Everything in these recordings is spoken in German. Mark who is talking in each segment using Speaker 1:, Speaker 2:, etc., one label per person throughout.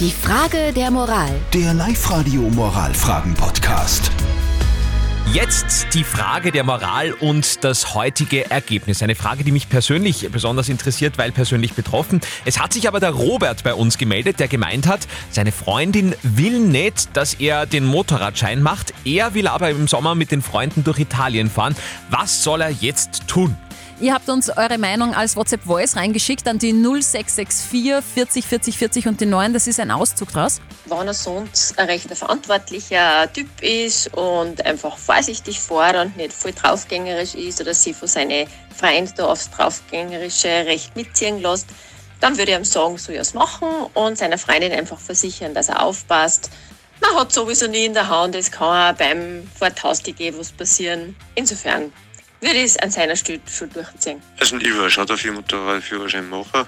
Speaker 1: Die Frage der Moral.
Speaker 2: Der Live-Radio Moralfragen-Podcast.
Speaker 3: Jetzt die Frage der Moral und das heutige Ergebnis. Eine Frage, die mich persönlich besonders interessiert, weil persönlich betroffen. Es hat sich aber der Robert bei uns gemeldet, der gemeint hat, seine Freundin will nicht, dass er den Motorradschein macht. Er will aber im Sommer mit den Freunden durch Italien fahren. Was soll er jetzt tun?
Speaker 4: Ihr habt uns eure Meinung als WhatsApp-Voice reingeschickt an die 0664 40 40 40 und die 9. Das ist ein Auszug draus.
Speaker 5: wenn er sonst ein recht verantwortlicher Typ ist und einfach vorsichtig fährt und nicht voll draufgängerisch ist oder sich von seinen Freunden da aufs draufgängerische Recht mitziehen lässt, dann würde ich ihm sagen, soll er es machen und seiner Freundin einfach versichern, dass er aufpasst. Man hat sowieso nie in der Hand, es kann auch beim Vortaustige was passieren. Insofern würde ich es an seiner Stelle schon durchziehen.
Speaker 6: Also ich war schon dafür Motorradführerschein machen.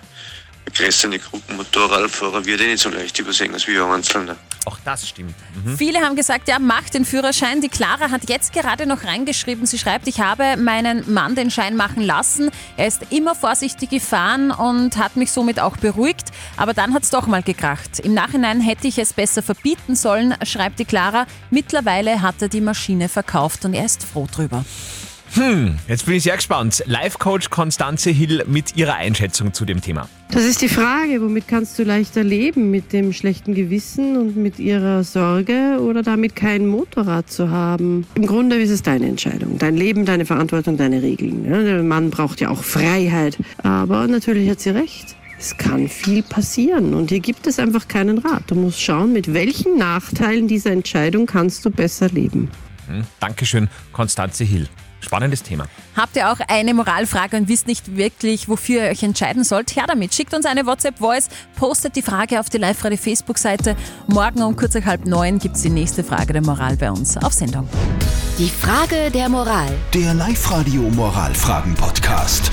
Speaker 6: Ein größere Gruppenmotorradfahrer wird eh nicht so leicht übersehen als wie ein Einzelner.
Speaker 3: Auch das stimmt. Mhm.
Speaker 4: Viele haben gesagt, ja, mach den Führerschein. Die Clara hat jetzt gerade noch reingeschrieben. Sie schreibt, ich habe meinen Mann den Schein machen lassen. Er ist immer vorsichtig gefahren und hat mich somit auch beruhigt. Aber dann hat es doch mal gekracht. Im Nachhinein hätte ich es besser verbieten sollen, schreibt die Clara. Mittlerweile hat er die Maschine verkauft und er ist froh drüber.
Speaker 3: Hm, jetzt bin ich sehr gespannt. Live-Coach Konstanze Hill mit ihrer Einschätzung zu dem Thema.
Speaker 7: Das ist die Frage, womit kannst du leichter leben? Mit dem schlechten Gewissen und mit ihrer Sorge oder damit kein Motorrad zu haben? Im Grunde ist es deine Entscheidung, dein Leben, deine Verantwortung, deine Regeln. Der Mann braucht ja auch Freiheit. Aber natürlich hat sie recht. Es kann viel passieren und hier gibt es einfach keinen Rat. Du musst schauen, mit welchen Nachteilen dieser Entscheidung kannst du besser leben.
Speaker 3: Hm, Dankeschön, Konstanze Hill. Spannendes Thema.
Speaker 4: Habt ihr auch eine Moralfrage und wisst nicht wirklich, wofür ihr euch entscheiden sollt? Her damit. Schickt uns eine WhatsApp-Voice, postet die Frage auf die Live-Radio-Facebook-Seite. Morgen um kurz nach halb neun gibt es die nächste Frage der Moral bei uns auf Sendung.
Speaker 1: Die Frage der Moral.
Speaker 2: Der Live-Radio Moralfragen-Podcast.